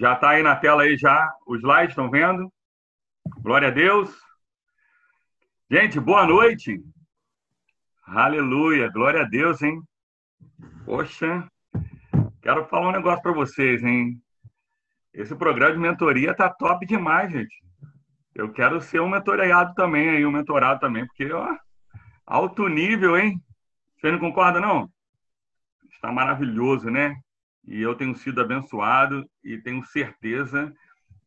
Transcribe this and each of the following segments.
Já está aí na tela aí já os slides, estão vendo? Glória a Deus. Gente, boa noite. Aleluia, glória a Deus, hein? Poxa, quero falar um negócio para vocês, hein? Esse programa de mentoria tá top demais, gente. Eu quero ser um mentorado também aí, um mentorado também, porque ó, alto nível, hein? Você não concorda não? Está maravilhoso, né? E eu tenho sido abençoado e tenho certeza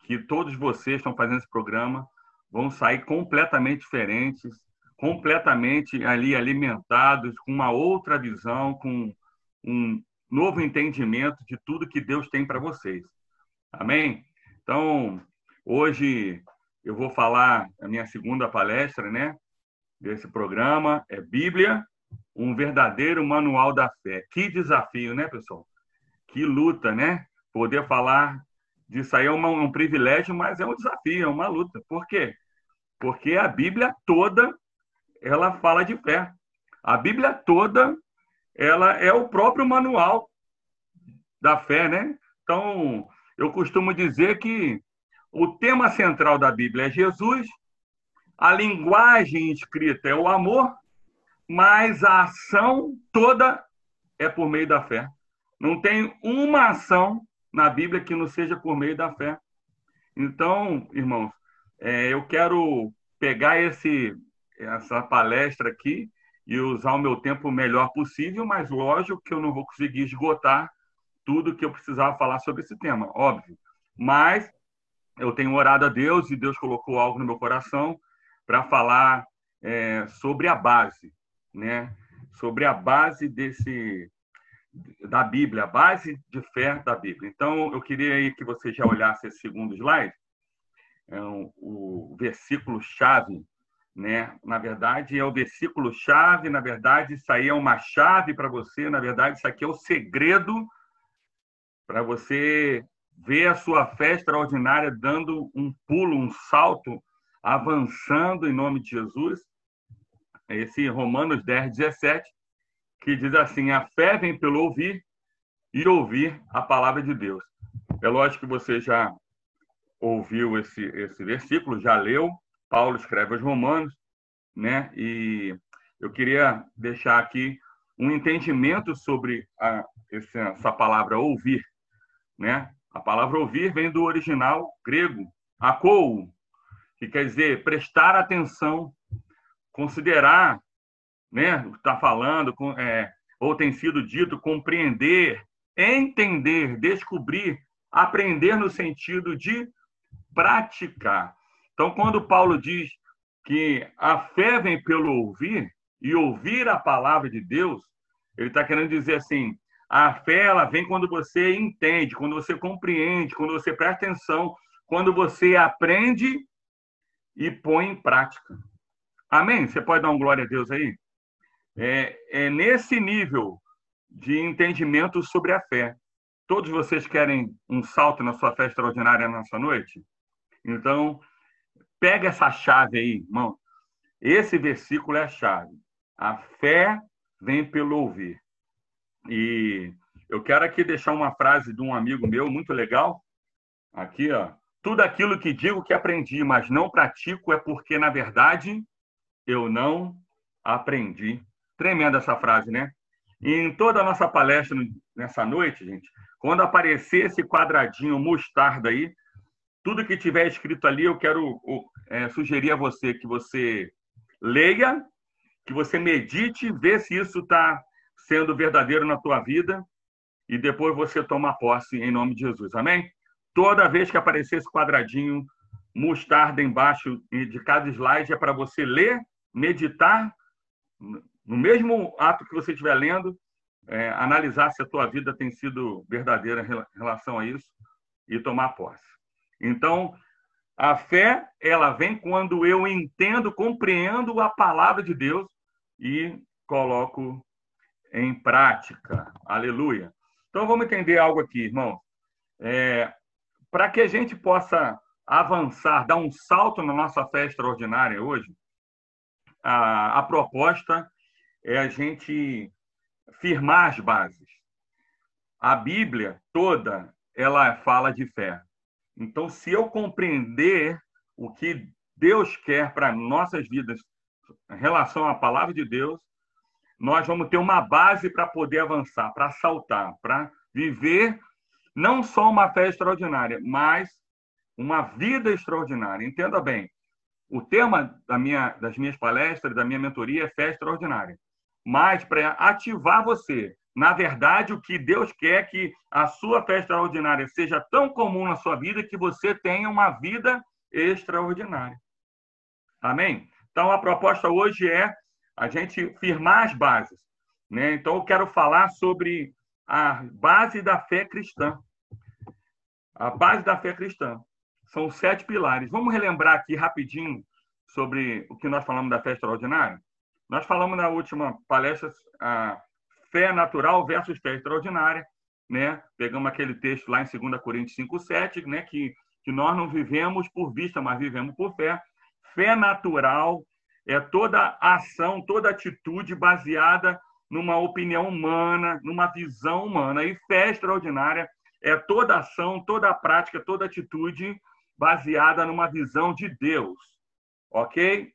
que todos vocês estão fazendo esse programa vão sair completamente diferentes, completamente ali alimentados, com uma outra visão, com um novo entendimento de tudo que Deus tem para vocês. Amém? Então, hoje eu vou falar a minha segunda palestra, né, desse programa, é Bíblia, um verdadeiro manual da fé. Que desafio, né, pessoal? Que luta, né? Poder falar disso aí é um, privilégio, mas é um desafio, é uma luta. Por quê? Porque a Bíblia toda ela fala de fé. A Bíblia toda ela é o próprio manual da fé, né? Então, eu costumo dizer que o tema central da Bíblia é Jesus, a linguagem escrita é o amor, mas a ação toda é por meio da fé. Não tem uma ação na Bíblia que não seja por meio da fé. Então, irmãos, é, eu quero pegar esse, essa palestra aqui e usar o meu tempo o melhor possível, mas lógico que eu não vou conseguir esgotar tudo que eu precisava falar sobre esse tema, óbvio. Mas eu tenho orado a Deus e Deus colocou algo no meu coração para falar é, sobre a base, né? Sobre a base desse da Bíblia, a base de fé da Bíblia. Então, eu queria aí que você já olhasse esse segundo slide é o versículo chave, né? Na verdade, é o versículo chave, na verdade, isso aí é uma chave para você, na verdade, isso aqui é o segredo para você ver a sua fé extraordinária dando um pulo, um salto, avançando em nome de Jesus. Esse Romanos 10, 17, que diz assim: a fé vem pelo ouvir e ouvir a palavra de Deus. É lógico que você já ouviu esse, esse versículo, já leu, Paulo escreve aos Romanos, né? E eu queria deixar aqui um entendimento sobre a, essa palavra ouvir, né? A palavra ouvir vem do original grego, akou, que quer dizer prestar atenção, considerar, né? Está falando, é, ou tem sido dito, compreender, entender, descobrir, aprender no sentido de praticar. Então, quando Paulo diz que a fé vem pelo ouvir e ouvir a palavra de Deus, ele está querendo dizer assim: a fé ela vem quando você entende, quando você compreende, quando você presta atenção, quando você aprende e põe em prática. Amém? Você pode dar um glória a Deus aí? É, é nesse nível de entendimento sobre a fé. Todos vocês querem um salto na sua fé extraordinária nessa noite? Então, pega essa chave aí, irmão. Esse versículo é a chave. A fé vem pelo ouvir. E eu quero aqui deixar uma frase de um amigo meu muito legal. Aqui, ó. Tudo aquilo que digo que aprendi, mas não pratico, é porque, na verdade, eu não aprendi. Tremenda essa frase, né? Em toda a nossa palestra nessa noite, gente, quando aparecer esse quadradinho mostarda aí, tudo que tiver escrito ali, eu quero é, sugerir a você que você leia, que você medite, vê se isso está sendo verdadeiro na tua vida e depois você toma posse em nome de Jesus. Amém? Toda vez que aparecer esse quadradinho mostarda embaixo de cada slide é para você ler, meditar, no mesmo ato que você estiver lendo, é, analisar se a tua vida tem sido verdadeira em relação a isso e tomar posse. Então, a fé, ela vem quando eu entendo, compreendo a palavra de Deus e coloco em prática. Aleluia. Então, vamos entender algo aqui, irmão. É, Para que a gente possa avançar, dar um salto na nossa fé extraordinária hoje, a, a proposta é a gente firmar as bases. A Bíblia toda, ela fala de fé. Então, se eu compreender o que Deus quer para nossas vidas em relação à palavra de Deus, nós vamos ter uma base para poder avançar, para saltar, para viver não só uma fé extraordinária, mas uma vida extraordinária. Entenda bem, o tema da minha, das minhas palestras, da minha mentoria é fé extraordinária. Mas para ativar você, na verdade, o que Deus quer é que a sua fé extraordinária seja tão comum na sua vida que você tenha uma vida extraordinária. Amém? Então, a proposta hoje é a gente firmar as bases. Né? Então, eu quero falar sobre a base da fé cristã. A base da fé cristã. São sete pilares. Vamos relembrar aqui rapidinho sobre o que nós falamos da fé extraordinária? Nós falamos na última palestra a fé natural versus fé extraordinária. Né? Pegamos aquele texto lá em 2 Coríntios 5,7, né? que, que nós não vivemos por vista, mas vivemos por fé. Fé natural é toda ação, toda atitude baseada numa opinião humana, numa visão humana. E fé extraordinária é toda ação, toda prática, toda atitude baseada numa visão de Deus. Ok?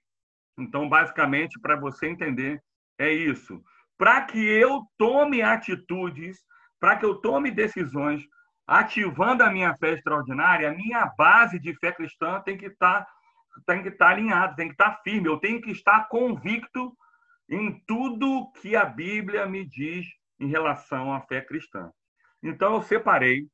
Então, basicamente, para você entender, é isso. Para que eu tome atitudes, para que eu tome decisões, ativando a minha fé extraordinária, a minha base de fé cristã tem que estar tá tem que estar alinhado, tem que estar firme, eu tenho que estar convicto em tudo que a Bíblia me diz em relação à fé cristã. Então eu separei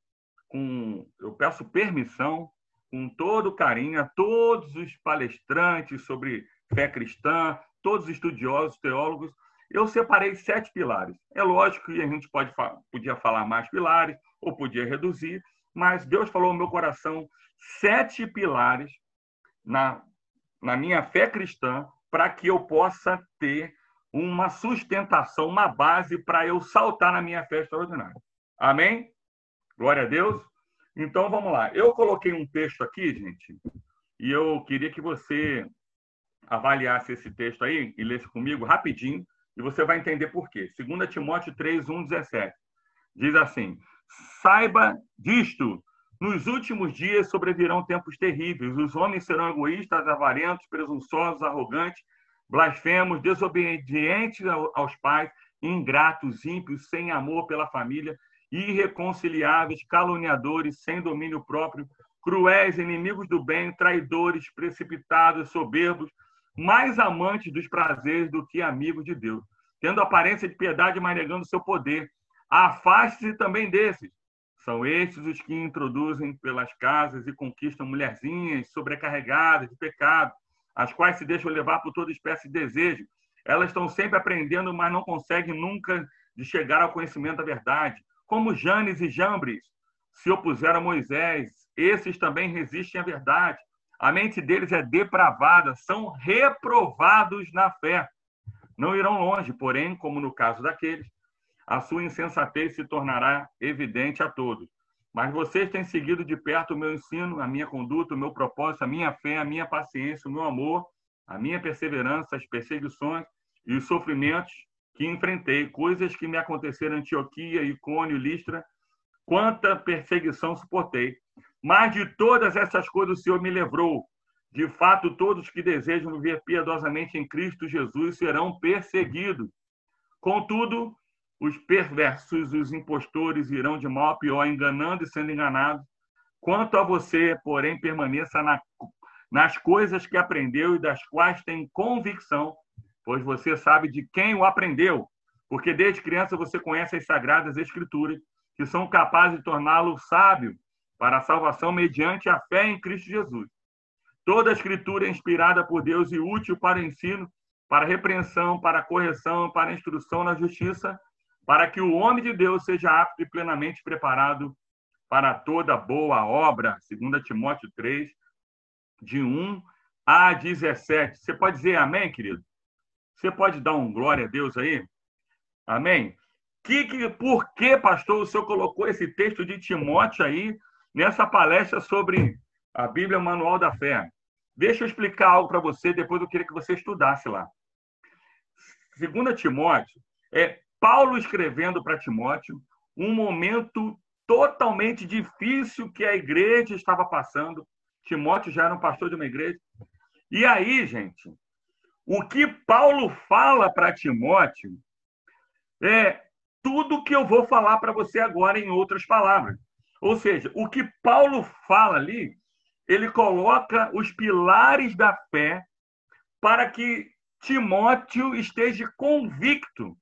com eu peço permissão com todo carinho a todos os palestrantes sobre fé cristã, todos os estudiosos, teólogos, eu separei sete pilares. É lógico que a gente pode podia falar mais pilares ou podia reduzir, mas Deus falou no meu coração sete pilares na, na minha fé cristã para que eu possa ter uma sustentação, uma base para eu saltar na minha fé extraordinária. Amém? Glória a Deus. Então vamos lá. Eu coloquei um texto aqui, gente, e eu queria que você avaliasse esse texto aí e lesse comigo rapidinho, e você vai entender por quê. 2 Timóteo 3, 1, 17. Diz assim: Saiba disto, nos últimos dias sobrevirão tempos terríveis. Os homens serão egoístas, avarentos, presunçosos, arrogantes, blasfemos, desobedientes aos pais, ingratos, ímpios, sem amor pela família, irreconciliáveis, caluniadores, sem domínio próprio, cruéis, inimigos do bem, traidores, precipitados, soberbos, mais amantes dos prazeres do que amigos de Deus, tendo aparência de piedade, mas negando seu poder. Afaste-se também desses são estes os que introduzem pelas casas e conquistam mulherzinhas sobrecarregadas de pecado, as quais se deixam levar por toda espécie de desejo. Elas estão sempre aprendendo, mas não conseguem nunca de chegar ao conhecimento da verdade. Como Janes e Jambres se opuseram a Moisés, esses também resistem à verdade. A mente deles é depravada, são reprovados na fé. Não irão longe, porém, como no caso daqueles, a sua insensatez se tornará evidente a todos. Mas vocês têm seguido de perto o meu ensino, a minha conduta, o meu propósito, a minha fé, a minha paciência, o meu amor, a minha perseverança, as perseguições e os sofrimentos que enfrentei, coisas que me aconteceram em Antioquia, Icônio, Listra, quanta perseguição suportei. Mas de todas essas coisas o Senhor me livrou. De fato, todos que desejam viver piedosamente em Cristo Jesus serão perseguidos. Contudo, os perversos, os impostores irão de mal a pior, enganando e sendo enganados. Quanto a você, porém, permaneça na, nas coisas que aprendeu e das quais tem convicção, pois você sabe de quem o aprendeu, porque desde criança você conhece as sagradas escrituras, que são capazes de torná-lo sábio para a salvação mediante a fé em Cristo Jesus. Toda a escritura é inspirada por Deus e útil para o ensino, para repreensão, para correção, para instrução na justiça, para que o homem de Deus seja apto e plenamente preparado para toda boa obra, 2 Timóteo 3, de 1 a 17. Você pode dizer amém, querido? Você pode dar um glória a Deus aí? Amém? Que, que, por que, pastor, o senhor colocou esse texto de Timóteo aí nessa palestra sobre a Bíblia Manual da Fé? Deixa eu explicar algo para você, depois eu queria que você estudasse lá. 2 Timóteo é Paulo escrevendo para Timóteo um momento totalmente difícil que a igreja estava passando. Timóteo já era um pastor de uma igreja. E aí, gente, o que Paulo fala para Timóteo é tudo que eu vou falar para você agora em outras palavras. Ou seja, o que Paulo fala ali, ele coloca os pilares da fé para que Timóteo esteja convicto.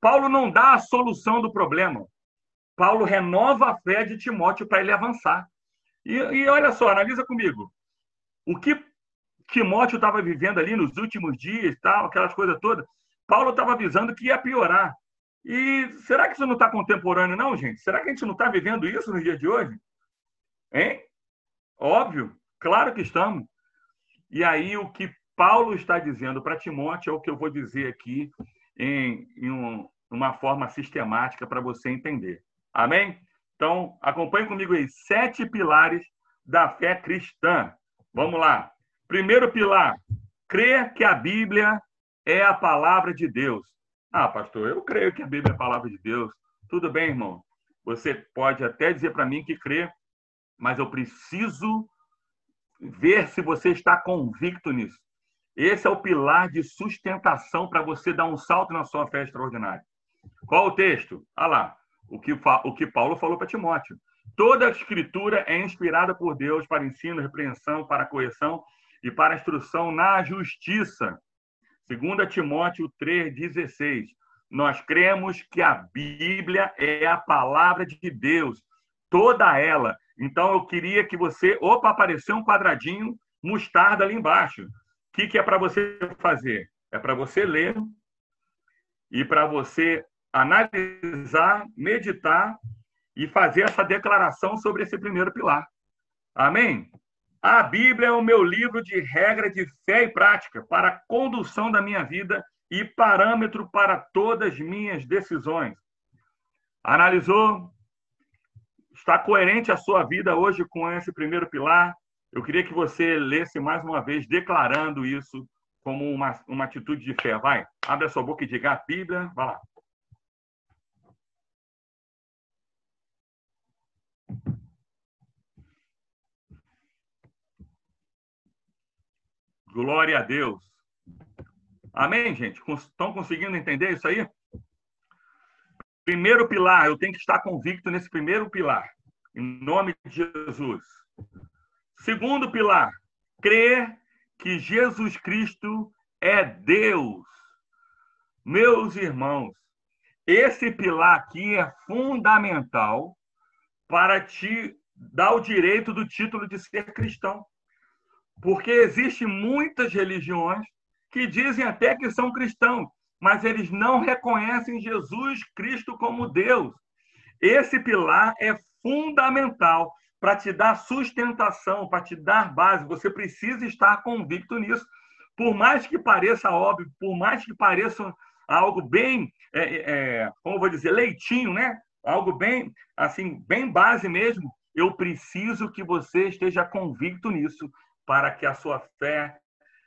Paulo não dá a solução do problema. Paulo renova a fé de Timóteo para ele avançar. E, e olha só, analisa comigo. O que Timóteo estava vivendo ali nos últimos dias, tal, aquelas coisas todas, Paulo estava avisando que ia piorar. E será que isso não está contemporâneo, não, gente? Será que a gente não está vivendo isso no dia de hoje? Hein? Óbvio, claro que estamos. E aí, o que Paulo está dizendo para Timóteo é o que eu vou dizer aqui em, em um, uma forma sistemática para você entender. Amém? Então, acompanhe comigo aí sete pilares da fé cristã. Vamos lá. Primeiro pilar: crer que a Bíblia é a palavra de Deus. Ah, pastor, eu creio que a Bíblia é a palavra de Deus. Tudo bem, irmão. Você pode até dizer para mim que crê, mas eu preciso ver se você está convicto nisso. Esse é o pilar de sustentação para você dar um salto na sua fé extraordinária. Qual o texto? Ah lá, o que, o que Paulo falou para Timóteo. Toda a escritura é inspirada por Deus para ensino, repreensão, para correção e para instrução na justiça. 2 Timóteo 3,16. Nós cremos que a Bíblia é a palavra de Deus, toda ela. Então eu queria que você. Opa, apareceu um quadradinho mostarda ali embaixo. O que, que é para você fazer? É para você ler e para você analisar, meditar e fazer essa declaração sobre esse primeiro pilar. Amém? A Bíblia é o meu livro de regra de fé e prática para a condução da minha vida e parâmetro para todas as minhas decisões. Analisou? Está coerente a sua vida hoje com esse primeiro pilar? Eu queria que você lesse mais uma vez, declarando isso como uma, uma atitude de fé. Vai, abre a sua boca e diga a Bíblia. Vai lá. Glória a Deus. Amém, gente? Estão conseguindo entender isso aí? Primeiro pilar, eu tenho que estar convicto nesse primeiro pilar, em nome de Jesus. Segundo pilar, crer que Jesus Cristo é Deus. Meus irmãos, esse pilar aqui é fundamental para te dar o direito do título de ser cristão. Porque existem muitas religiões que dizem até que são cristãos, mas eles não reconhecem Jesus Cristo como Deus. Esse pilar é fundamental para te dar sustentação, para te dar base. Você precisa estar convicto nisso. Por mais que pareça óbvio, por mais que pareça algo bem, é, é, como vou dizer, leitinho, né? Algo bem, assim, bem base mesmo. Eu preciso que você esteja convicto nisso para que a sua fé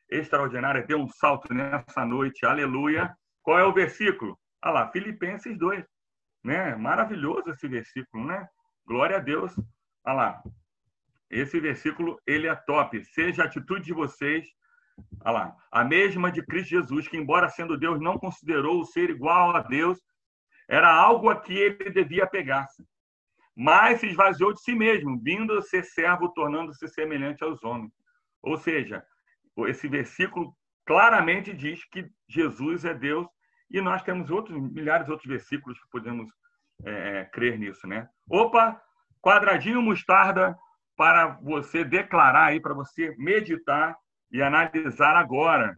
extraordinária dê um salto nessa noite. Aleluia. Qual é o versículo? Ah lá, Filipenses 2. Né? Maravilhoso esse versículo, né? Glória a Deus. Ah lá. Esse versículo, ele é top. Seja a atitude de vocês, ah lá, a mesma de Cristo Jesus, que embora sendo Deus, não considerou o ser igual a Deus, era algo a que ele devia pegar-se. Mas se esvaziou de si mesmo, vindo a ser servo, tornando-se semelhante aos homens. Ou seja, esse versículo claramente diz que Jesus é Deus e nós temos outros milhares de outros versículos que podemos é, é, crer nisso, né? Opa, quadradinho mostarda para você declarar aí, para você meditar e analisar agora.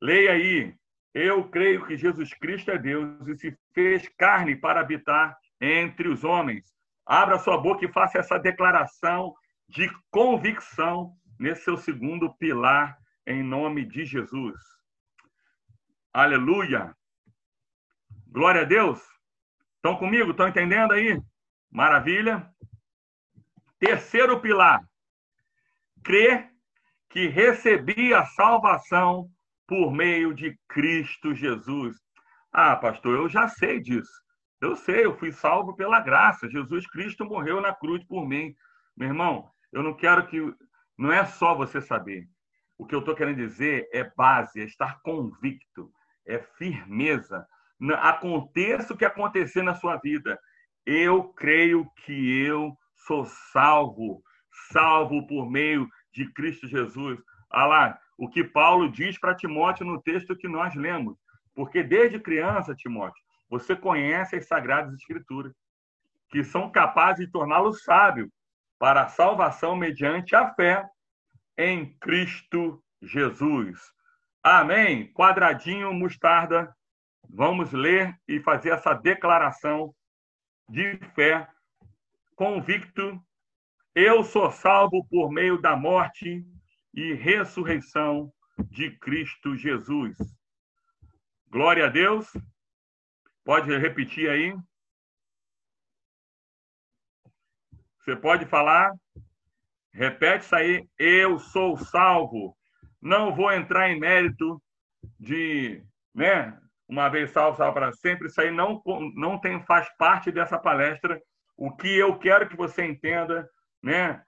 Leia aí. Eu creio que Jesus Cristo é Deus e se fez carne para habitar entre os homens. Abra sua boca e faça essa declaração de convicção nesse seu segundo pilar, em nome de Jesus. Aleluia! Glória a Deus! Estão comigo? Estão entendendo aí? Maravilha! Terceiro pilar: crer que recebi a salvação por meio de Cristo Jesus. Ah, pastor, eu já sei disso. Eu sei, eu fui salvo pela graça. Jesus Cristo morreu na cruz por mim. Meu irmão, eu não quero que. Não é só você saber. O que eu estou querendo dizer é base, é estar convicto, é firmeza. Aconteça o que acontecer na sua vida, eu creio que eu sou salvo, salvo por meio de Cristo Jesus. Ah lá, o que Paulo diz para Timóteo no texto que nós lemos. Porque desde criança, Timóteo, você conhece as Sagradas Escrituras, que são capazes de torná-lo sábio para a salvação mediante a fé em Cristo Jesus. Amém. Quadradinho, mostarda. Vamos ler e fazer essa declaração de fé, convicto. Eu sou salvo por meio da morte e ressurreição de Cristo Jesus. Glória a Deus. Pode repetir aí? Você pode falar? Repete isso aí. Eu sou salvo. Não vou entrar em mérito de, né? Uma vez salvo, salvo para sempre. Isso aí não, não tem, faz parte dessa palestra. O que eu quero que você entenda, né?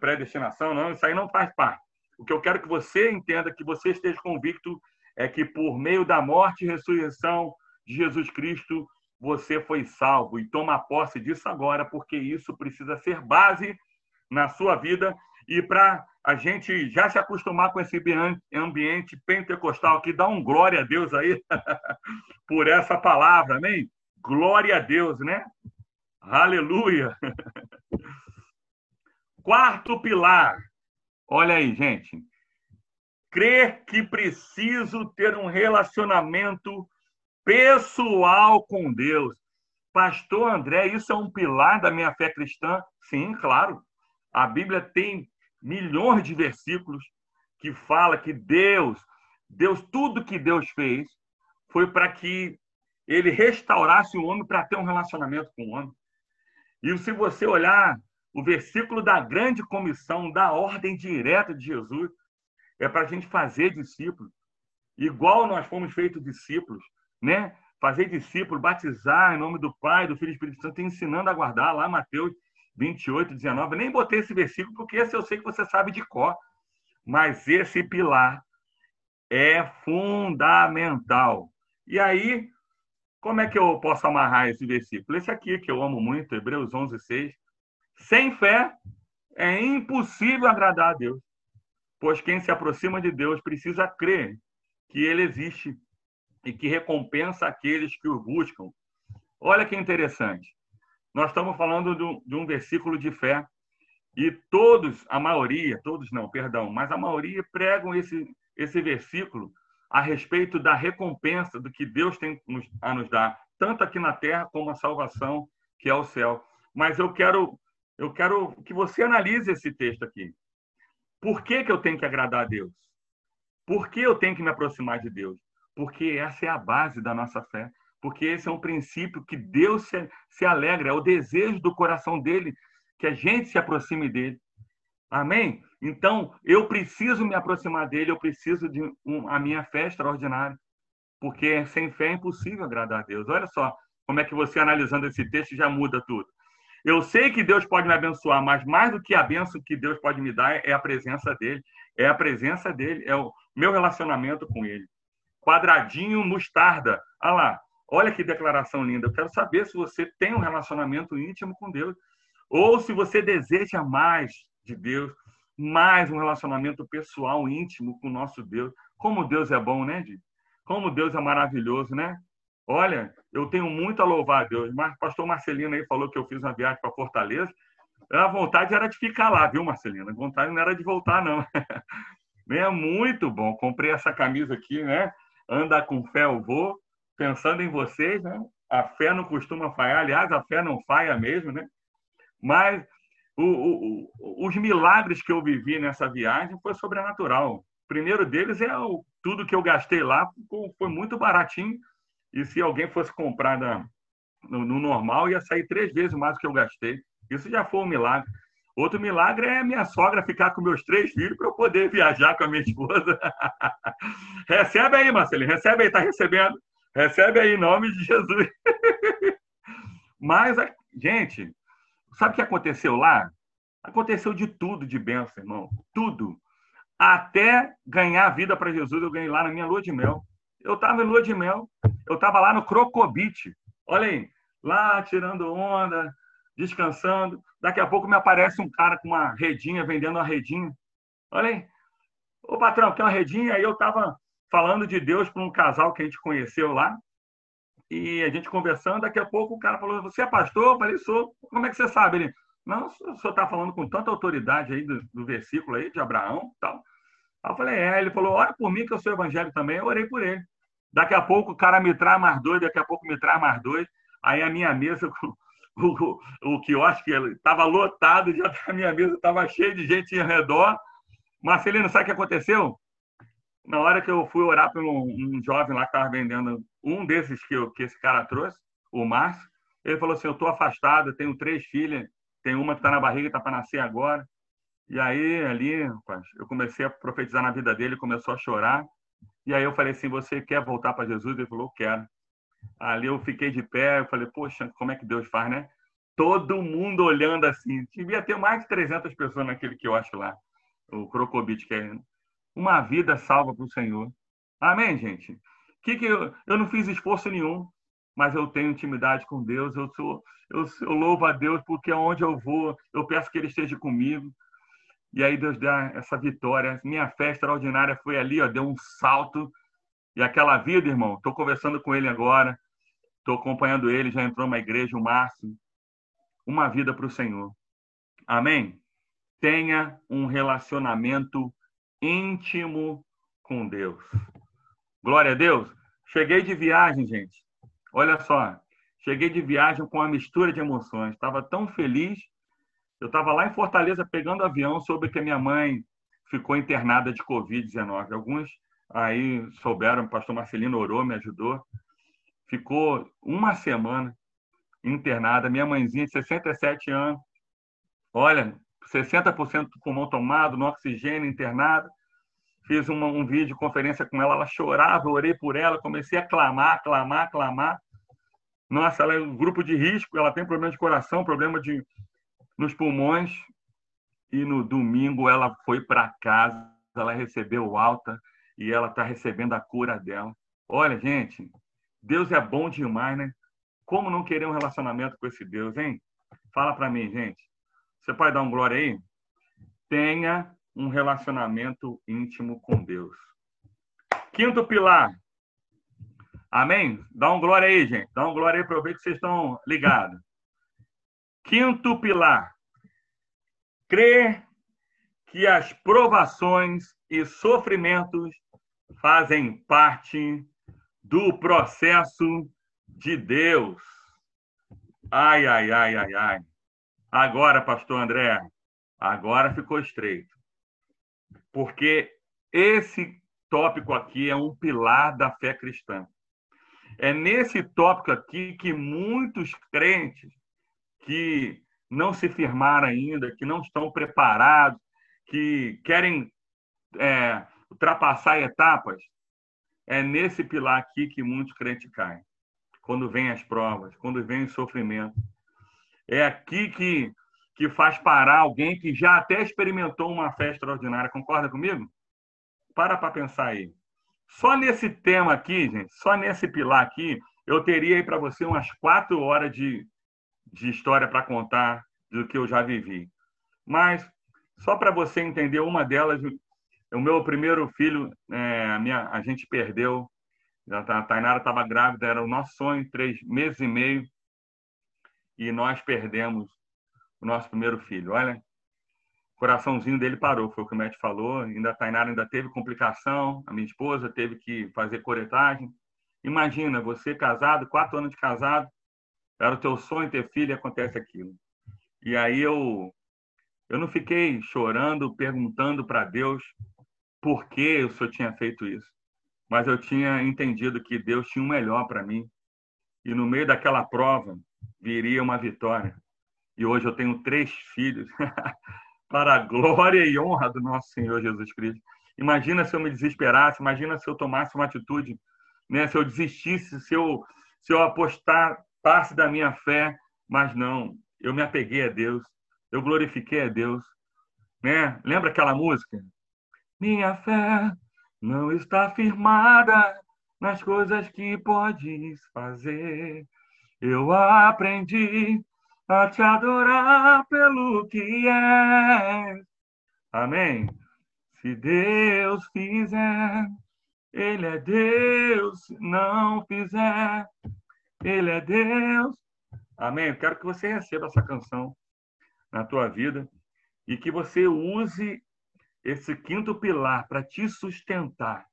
Predestinação, não, isso aí não faz parte. O que eu quero que você entenda, que você esteja convicto, é que por meio da morte e ressurreição de Jesus Cristo, você foi salvo. E toma posse disso agora, porque isso precisa ser base na sua vida. E para a gente já se acostumar com esse ambiente pentecostal aqui, dá um glória a Deus aí por essa palavra, amém? Glória a Deus, né? Aleluia! Quarto pilar. Olha aí, gente. Crer que preciso ter um relacionamento pessoal com Deus. Pastor André, isso é um pilar da minha fé cristã? Sim, claro. A Bíblia tem milhões de versículos que fala que Deus, Deus tudo que Deus fez foi para que ele restaurasse o homem para ter um relacionamento com o homem. E se você olhar o versículo da grande comissão, da ordem direta de Jesus, é para a gente fazer discípulos, igual nós fomos feitos discípulos né? Fazer discípulo, batizar em nome do Pai, do Filho e do Espírito Santo, ensinando a guardar lá Mateus 28, 19. Eu nem botei esse versículo porque esse eu sei que você sabe de cor. Mas esse pilar é fundamental. E aí, como é que eu posso amarrar esse versículo? Esse aqui que eu amo muito, Hebreus 11, 6. Sem fé é impossível agradar a Deus, pois quem se aproxima de Deus precisa crer que ele existe e que recompensa aqueles que o buscam. Olha que interessante. Nós estamos falando de um, versículo de fé e todos, a maioria, todos não, perdão, mas a maioria pregam esse, esse versículo a respeito da recompensa do que Deus tem a nos dar, tanto aqui na terra como a salvação que é o céu. Mas eu quero eu quero que você analise esse texto aqui. Por que, que eu tenho que agradar a Deus? Por que eu tenho que me aproximar de Deus? Porque essa é a base da nossa fé, porque esse é um princípio que Deus se, se alegra, é o desejo do coração dele que a gente se aproxime dele. Amém? Então, eu preciso me aproximar dele, eu preciso de um, a minha fé extraordinária, porque sem fé é impossível agradar a Deus. Olha só como é que você, analisando esse texto, já muda tudo. Eu sei que Deus pode me abençoar, mas mais do que a benção que Deus pode me dar é a presença dele. É a presença dele, é o meu relacionamento com ele quadradinho mostarda. Ah lá, olha que declaração linda. Eu quero saber se você tem um relacionamento íntimo com Deus ou se você deseja mais de Deus, mais um relacionamento pessoal íntimo com o nosso Deus. Como Deus é bom, né, Di? Como Deus é maravilhoso, né? Olha, eu tenho muito a louvar a Deus. Mas pastor Marcelino aí falou que eu fiz uma viagem para Fortaleza. A vontade era de ficar lá, viu, Marcelino? A vontade não era de voltar, não. É muito bom. Comprei essa camisa aqui, né? Anda com fé eu vou, pensando em vocês, né? A fé não costuma falhar, aliás, a fé não falha mesmo, né? Mas o, o, os milagres que eu vivi nessa viagem foi sobrenatural. O primeiro deles é o, tudo que eu gastei lá foi muito baratinho. E se alguém fosse comprar no, no, normal, ia sair três vezes mais do que eu gastei. Isso já foi um milagre. Outro milagre é minha sogra ficar com meus três filhos para eu poder viajar com a minha esposa. recebe aí, Marcelinho, recebe aí, tá recebendo. Recebe aí em nome de Jesus. Mas, gente, sabe o que aconteceu lá? Aconteceu de tudo de bênção, irmão. Tudo. Até ganhar vida para Jesus, eu ganhei lá na minha lua de mel. Eu estava em lua de mel, eu estava lá no Crocobite. Olha aí, lá tirando onda, descansando. Daqui a pouco me aparece um cara com uma redinha, vendendo uma redinha. Olha aí. Ô, patrão, quer uma redinha? Aí eu estava falando de Deus para um casal que a gente conheceu lá. E a gente conversando, daqui a pouco o cara falou: Você é pastor? Eu falei: Sou. Como é que você sabe? Ele: Não, o senhor está falando com tanta autoridade aí do, do versículo aí de Abraão tal. Aí eu falei: É. Ele falou: Ora por mim que eu sou evangélico também. Eu orei por ele. Daqui a pouco o cara me traz mais dois, daqui a pouco me traz mais dois. Aí a minha mesa, o, o, o quiosque estava lotado, já a minha mesa estava cheia de gente ao redor. Marcelino, sabe o que aconteceu? Na hora que eu fui orar para um, um jovem lá que estava vendendo um desses que, eu, que esse cara trouxe, o Márcio, ele falou assim: Eu estou afastado, tenho três filhas, tem uma que está na barriga e está para nascer agora. E aí, ali, eu comecei a profetizar na vida dele, começou a chorar. E aí eu falei assim: Você quer voltar para Jesus? Ele falou: Quero. Ali eu fiquei de pé, falei: Poxa, como é que Deus faz, né? Todo mundo olhando assim. Devia ter mais de 300 pessoas naquele que eu acho lá o Crocobit, que é uma vida salva para o Senhor. Amém, gente? Que que eu, eu não fiz esforço nenhum, mas eu tenho intimidade com Deus. Eu sou, eu, eu louvo a Deus porque aonde eu vou, eu peço que Ele esteja comigo. E aí Deus dá essa vitória. Minha fé extraordinária foi ali, ó, deu um salto. E aquela vida, irmão, estou conversando com ele agora, estou acompanhando ele, já entrou na igreja, o Márcio. Uma vida para o Senhor. Amém? tenha um relacionamento íntimo com Deus. Glória a Deus. Cheguei de viagem, gente. Olha só. Cheguei de viagem com uma mistura de emoções. Estava tão feliz. Eu estava lá em Fortaleza pegando avião, soube que a minha mãe ficou internada de Covid-19. Alguns aí souberam, o pastor Marcelino orou, me ajudou. Ficou uma semana internada. Minha mãezinha de 67 anos. Olha, 60% do pulmão tomado, no oxigênio, internado. Fiz uma, um vídeo conferência com ela, ela chorava, orei por ela, comecei a clamar, clamar, clamar. Nossa, ela é um grupo de risco, ela tem problema de coração, problema de nos pulmões. E no domingo ela foi para casa, ela recebeu alta e ela está recebendo a cura dela. Olha, gente, Deus é bom demais, né? Como não querer um relacionamento com esse Deus, hein? Fala para mim, gente. Você pode dar um glória aí? Tenha um relacionamento íntimo com Deus. Quinto pilar. Amém? Dá um glória aí, gente. Dá um glória aí ver que vocês estão ligados. Quinto pilar. Crer que as provações e sofrimentos fazem parte do processo de Deus. Ai, ai, ai, ai, ai. Agora, pastor André, agora ficou estreito. Porque esse tópico aqui é um pilar da fé cristã. É nesse tópico aqui que muitos crentes que não se firmaram ainda, que não estão preparados, que querem é, ultrapassar etapas, é nesse pilar aqui que muitos crentes caem. Quando vêm as provas, quando vem o sofrimento. É aqui que, que faz parar alguém que já até experimentou uma fé extraordinária. Concorda comigo? Para para pensar aí. Só nesse tema aqui, gente, só nesse pilar aqui, eu teria aí para você umas quatro horas de, de história para contar do que eu já vivi. Mas, só para você entender uma delas, o meu primeiro filho, é, a, minha, a gente perdeu. A Tainara estava grávida, era o nosso sonho, três meses e meio e nós perdemos o nosso primeiro filho. Olha, o coraçãozinho dele parou, foi o que o médico falou. Ainda a Tainara ainda teve complicação, a minha esposa teve que fazer coretagem. Imagina, você casado, quatro anos de casado, era o teu sonho ter filho e acontece aquilo. E aí eu, eu não fiquei chorando, perguntando para Deus por que o senhor tinha feito isso. Mas eu tinha entendido que Deus tinha o melhor para mim. E no meio daquela prova, viria uma vitória. E hoje eu tenho três filhos, para a glória e honra do nosso Senhor Jesus Cristo. Imagina se eu me desesperasse, imagina se eu tomasse uma atitude, né? se eu desistisse, se eu, se eu apostasse da minha fé Mas não, eu me apeguei a Deus, eu glorifiquei a Deus. Né? Lembra aquela música? Minha fé não está firmada nas coisas que podes fazer. Eu aprendi a te adorar pelo que és. Amém? Se Deus fizer, Ele é Deus. Se não fizer, Ele é Deus. Amém? Eu quero que você receba essa canção na tua vida e que você use esse quinto pilar para te sustentar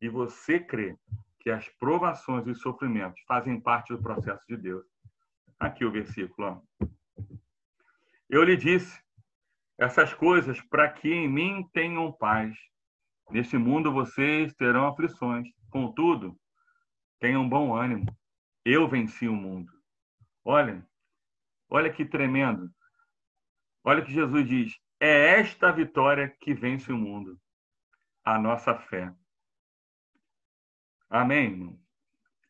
e você crer que as provações e sofrimentos fazem parte do processo de Deus. Aqui o versículo. Ó. Eu lhe disse essas coisas para que em mim tenham paz. Neste mundo vocês terão aflições. Contudo, tenham bom ânimo. Eu venci o mundo. Olha, olha que tremendo. Olha que Jesus diz: é esta vitória que vence o mundo, a nossa fé. Amém?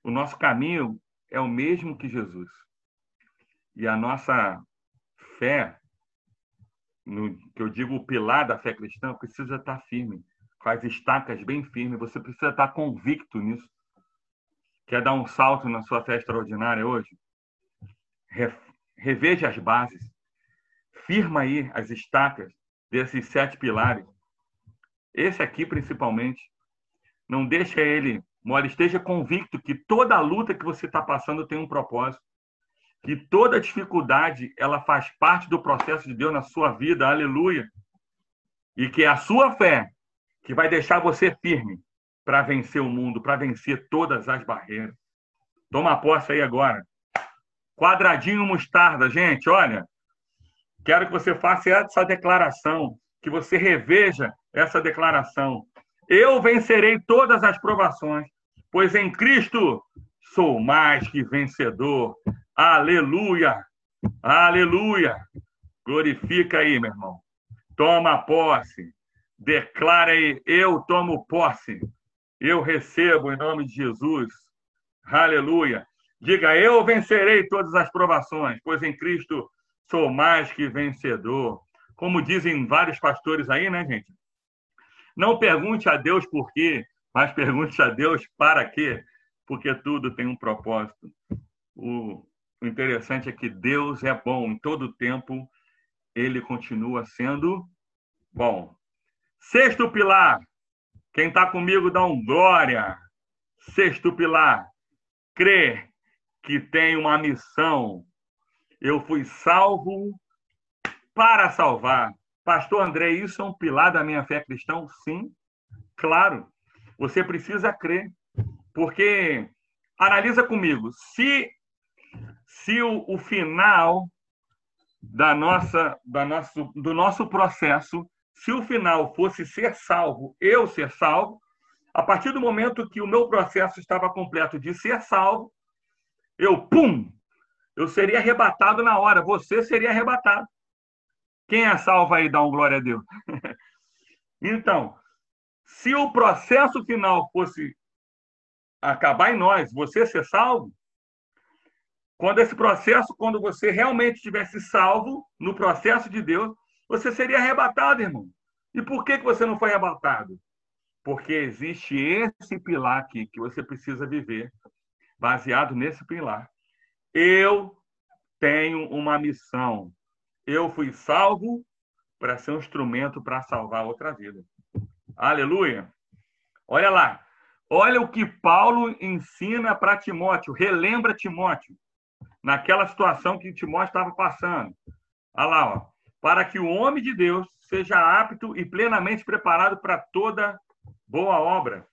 O nosso caminho é o mesmo que Jesus. E a nossa fé, no, que eu digo o pilar da fé cristã, precisa estar firme, com as estacas bem firmes. Você precisa estar convicto nisso. Quer dar um salto na sua fé extraordinária hoje? Reveja as bases. Firma aí as estacas desses sete pilares. Esse aqui, principalmente. Não deixa ele mole. Esteja convicto que toda luta que você está passando tem um propósito que toda dificuldade ela faz parte do processo de Deus na sua vida, aleluia. E que é a sua fé que vai deixar você firme para vencer o mundo, para vencer todas as barreiras. Toma posse aí agora. Quadradinho mostarda, gente, olha. Quero que você faça essa declaração, que você reveja essa declaração. Eu vencerei todas as provações, pois em Cristo sou mais que vencedor. Aleluia! Aleluia! Glorifica aí, meu irmão. Toma posse. Declara aí, eu tomo posse. Eu recebo em nome de Jesus. Aleluia. Diga, eu vencerei todas as provações, pois em Cristo sou mais que vencedor. Como dizem vários pastores aí, né, gente? Não pergunte a Deus por quê, mas pergunte a Deus para quê, porque tudo tem um propósito. O, interessante é que Deus é bom em todo tempo, ele continua sendo bom. Sexto pilar. Quem está comigo dá um glória. Sexto pilar. Crer que tem uma missão. Eu fui salvo para salvar. Pastor André, isso é um pilar da minha fé cristã? Sim, claro. Você precisa crer. Porque, analisa comigo, se se o, o final da nossa, da nosso, do nosso processo, se o final fosse ser salvo, eu ser salvo, a partir do momento que o meu processo estava completo de ser salvo, eu, pum, eu seria arrebatado na hora, você seria arrebatado. Quem é salvo aí, dá um glória a Deus. então, se o processo final fosse acabar em nós, você ser salvo, quando esse processo, quando você realmente tivesse salvo no processo de Deus, você seria arrebatado, irmão. E por que, que você não foi arrebatado? Porque existe esse pilar aqui que você precisa viver, baseado nesse pilar. Eu tenho uma missão. Eu fui salvo para ser um instrumento para salvar outra vida. Aleluia! Olha lá. Olha o que Paulo ensina para Timóteo. Relembra Timóteo naquela situação que Timóteo estava passando. Olha lá, ó. Para que o homem de Deus seja apto e plenamente preparado para toda boa obra.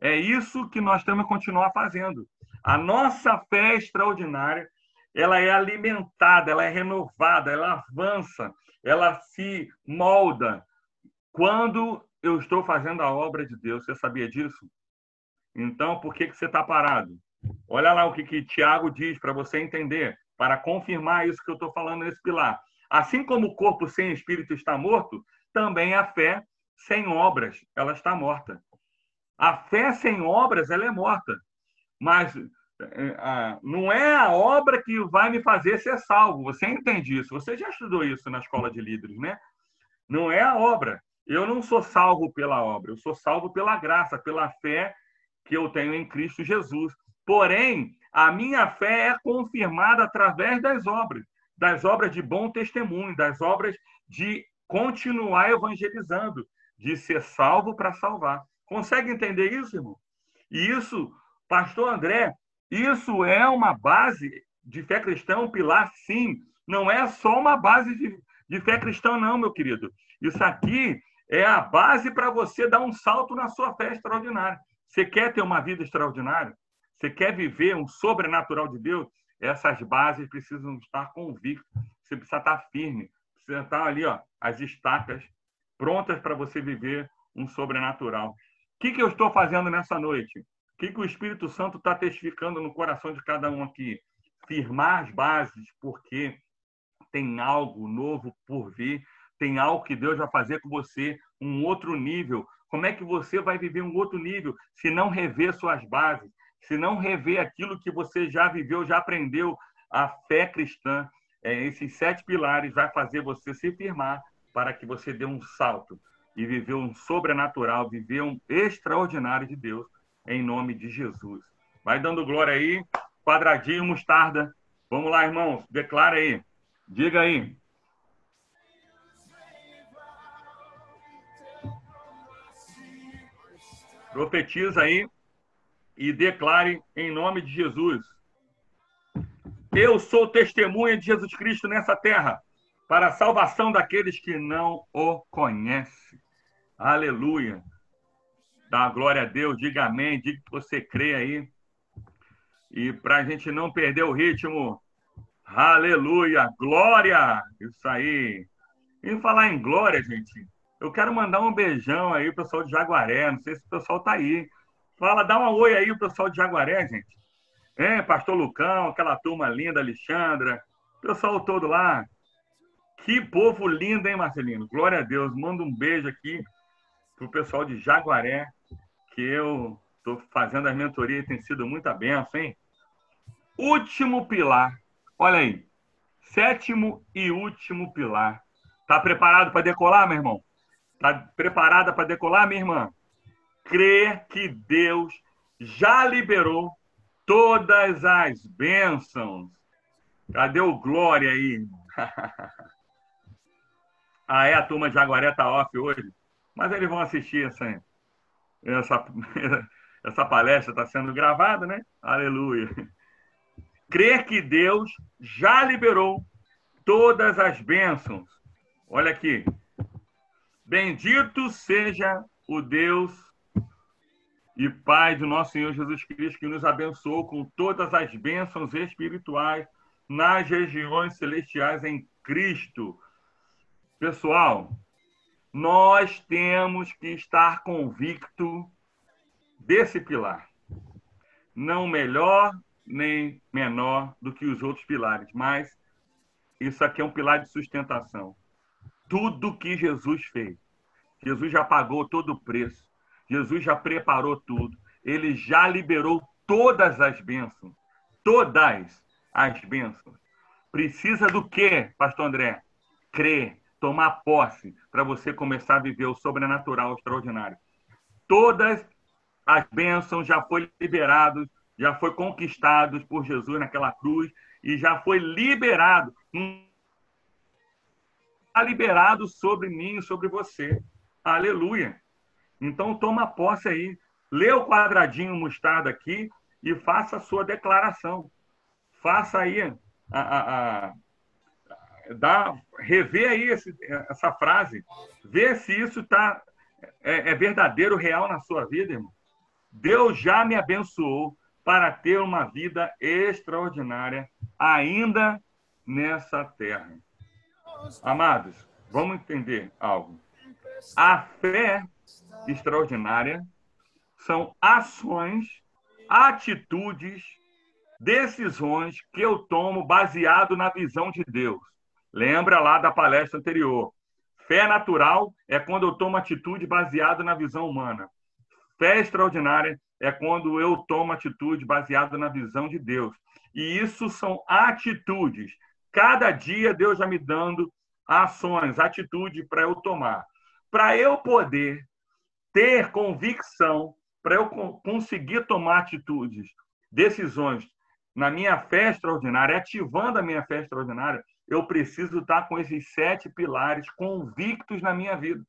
É isso que nós temos que continuar fazendo. A nossa fé extraordinária, ela é alimentada, ela é renovada, ela avança, ela se molda quando eu estou fazendo a obra de Deus. Você sabia disso? Então, por que, que você está parado? Olha lá o que, que Tiago diz para você entender, para confirmar isso que eu estou falando nesse pilar. Assim como o corpo sem espírito está morto, também a fé sem obras, ela está morta. A fé sem obras, ela é morta. Mas é, não é a obra que vai me fazer ser salvo. Você entende isso? Você já estudou isso na escola de líderes, né? Não é a obra. Eu não sou salvo pela obra, eu sou salvo pela graça, pela fé que eu tenho em Cristo Jesus. Porém, a minha fé é confirmada através das obras, das obras de bom testemunho, das obras de continuar evangelizando, de ser salvo para salvar. Consegue entender isso, irmão? E isso, pastor André, isso é uma base de fé cristã, um pilar, sim. Não é só uma base de, de fé cristã, não, meu querido. Isso aqui é a base para você dar um salto na sua fé extraordinária. Você quer ter uma vida extraordinária? Você quer viver um sobrenatural de Deus? Essas bases precisam estar convictas. Você precisa estar firme. Precisa estar ali, ó, as estacas prontas para você viver um sobrenatural. O que, que eu estou fazendo nessa noite? O que, que o Espírito Santo está testificando no coração de cada um aqui? Firmar as bases, porque tem algo novo por vir, tem algo que Deus vai fazer com você, um outro nível. Como é que você vai viver um outro nível se não rever suas bases, se não rever aquilo que você já viveu, já aprendeu? A fé cristã, é, esses sete pilares, vai fazer você se firmar para que você dê um salto e viver um sobrenatural, viver um extraordinário de Deus em nome de Jesus. Vai dando glória aí, quadradinho, mostarda. Vamos lá, irmãos, declara aí. Diga aí. Profetiza aí e declare em nome de Jesus. Eu sou testemunha de Jesus Cristo nessa terra, para a salvação daqueles que não o conhecem. Aleluia. Dá glória a Deus, diga amém, diga que você crê aí. E para a gente não perder o ritmo, aleluia, glória, isso aí. E falar em glória, gente, eu quero mandar um beijão aí pro pessoal de Jaguaré, não sei se o pessoal tá aí. Fala, dá um oi aí pro pessoal de Jaguaré, gente. É, Pastor Lucão, aquela turma linda, Alexandra, pessoal todo lá. Que povo lindo, hein, Marcelino? Glória a Deus. Manda um beijo aqui pro pessoal de Jaguaré que eu estou fazendo as mentorias tem sido muita benção, hein? Último pilar. Olha aí. Sétimo e último pilar. Tá preparado para decolar, meu irmão? Tá preparada para decolar, minha irmã? Crer que Deus já liberou todas as bênçãos. Cadê o glória aí? ah, é? A turma de Jaguaré tá off hoje. Mas eles vão assistir essa, essa, essa palestra está sendo gravada, né? Aleluia. Crer que Deus já liberou todas as bênçãos. Olha aqui. Bendito seja o Deus e Pai do nosso Senhor Jesus Cristo, que nos abençoou com todas as bênçãos espirituais nas regiões celestiais em Cristo. Pessoal, nós temos que estar convicto desse pilar. Não melhor nem menor do que os outros pilares, mas isso aqui é um pilar de sustentação. Tudo que Jesus fez. Jesus já pagou todo o preço. Jesus já preparou tudo. Ele já liberou todas as bênçãos. Todas as bênçãos. Precisa do quê, pastor André? Crer tomar posse para você começar a viver o sobrenatural extraordinário. Todas as bênçãos já foram liberadas, já foi conquistados por Jesus naquela cruz e já foi liberado. Está liberado sobre mim sobre você. Aleluia. Então toma posse aí. Lê o quadradinho mostarda aqui e faça a sua declaração. Faça aí a, a dá, rever aí esse, essa frase, ver se isso tá, é, é verdadeiro, real na sua vida, irmão. Deus já me abençoou para ter uma vida extraordinária ainda nessa terra. Amados, vamos entender algo. A fé extraordinária são ações, atitudes, decisões que eu tomo baseado na visão de Deus. Lembra lá da palestra anterior. Fé natural é quando eu tomo atitude baseada na visão humana. Fé extraordinária é quando eu tomo atitude baseada na visão de Deus. E isso são atitudes. Cada dia Deus já me dando ações, atitude para eu tomar. Para eu poder ter convicção, para eu conseguir tomar atitudes, decisões na minha fé extraordinária, ativando a minha fé extraordinária, eu preciso estar com esses sete pilares convictos na minha vida.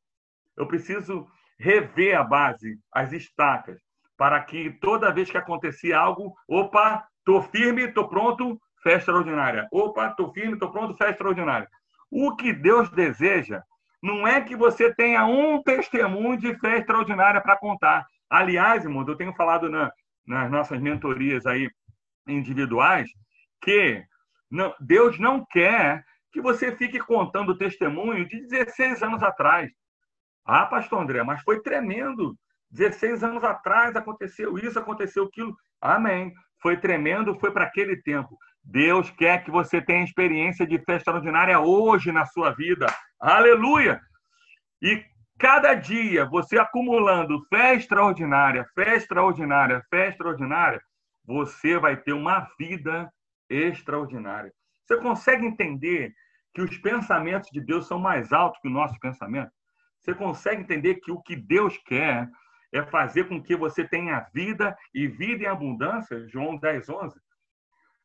Eu preciso rever a base, as estacas, para que toda vez que acontecer algo, opa, estou firme, estou pronto, fé extraordinária. Opa, estou firme, estou pronto, fé extraordinária. O que Deus deseja não é que você tenha um testemunho de fé extraordinária para contar. Aliás, irmão, eu tenho falado na, nas nossas mentorias aí individuais que não, Deus não quer que você fique contando o testemunho de 16 anos atrás. Ah, pastor André, mas foi tremendo. 16 anos atrás aconteceu isso, aconteceu aquilo. Amém. Foi tremendo, foi para aquele tempo. Deus quer que você tenha experiência de fé extraordinária hoje na sua vida. Aleluia! E cada dia você acumulando fé extraordinária, fé extraordinária, fé extraordinária, você vai ter uma vida extraordinária. Você consegue entender que os pensamentos de Deus são mais altos que o nosso pensamento? Você consegue entender que o que Deus quer é fazer com que você tenha vida e vida em abundância? João 10, 11.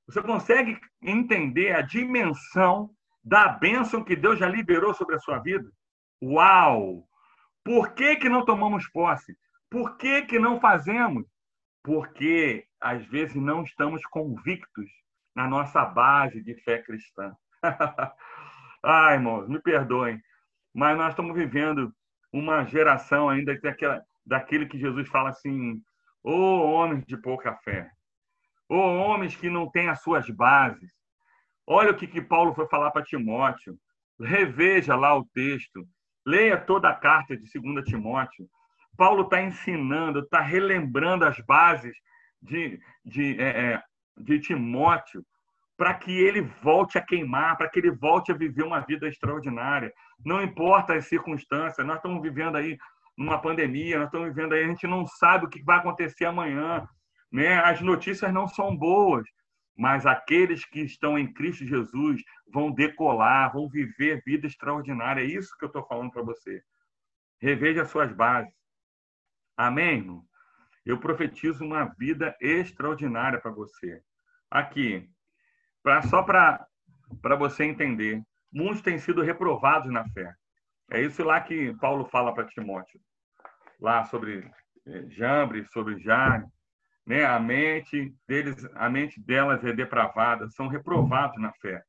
Você consegue entender a dimensão da bênção que Deus já liberou sobre a sua vida? Uau! Por que, que não tomamos posse? Por que, que não fazemos? Porque, às vezes, não estamos convictos na nossa base de fé cristã. Ai, irmãos, me perdoem, mas nós estamos vivendo uma geração ainda daquela, daquele que Jesus fala assim: ô oh, homens de pouca fé, ô oh, homens que não têm as suas bases. Olha o que, que Paulo foi falar para Timóteo. Reveja lá o texto. Leia toda a carta de 2 Timóteo. Paulo está ensinando, está relembrando as bases de, de, é, é de Timóteo para que ele volte a queimar, para que ele volte a viver uma vida extraordinária. Não importa as circunstâncias, nós estamos vivendo aí numa pandemia, nós estamos vivendo aí, a gente não sabe o que vai acontecer amanhã, né? As notícias não são boas, mas aqueles que estão em Cristo Jesus vão decolar, vão viver vida extraordinária. É isso que eu estou falando para você. Reveja as suas bases. Amém, irmão? Eu profetizo uma vida extraordinária para você. Aqui, pra, só para você entender, muitos têm sido reprovados na fé. É isso lá que Paulo fala para Timóteo, lá sobre eh, Jambre, sobre Jane, né? A mente deles, a mente delas é depravada, são reprovados na fé,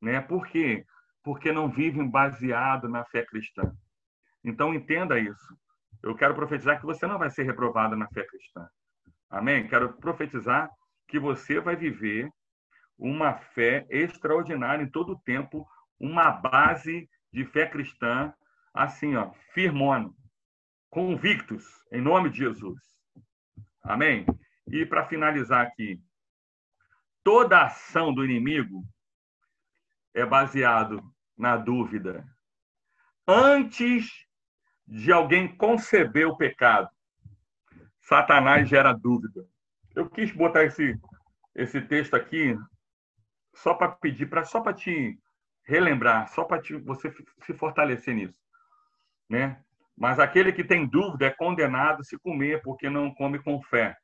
né? Por quê? Porque não vivem baseado na fé cristã. Então entenda isso. Eu quero profetizar que você não vai ser reprovado na fé cristã. Amém? Quero profetizar que você vai viver uma fé extraordinária em todo o tempo, uma base de fé cristã, assim, ó, firmona, convictos, em nome de Jesus. Amém? E para finalizar aqui, toda ação do inimigo é baseado na dúvida. Antes de alguém conceber o pecado, Satanás gera dúvida. Eu quis botar esse, esse texto aqui só para pedir, para só para te relembrar, só para você se fortalecer nisso, né? Mas aquele que tem dúvida é condenado se comer, porque não come com fé.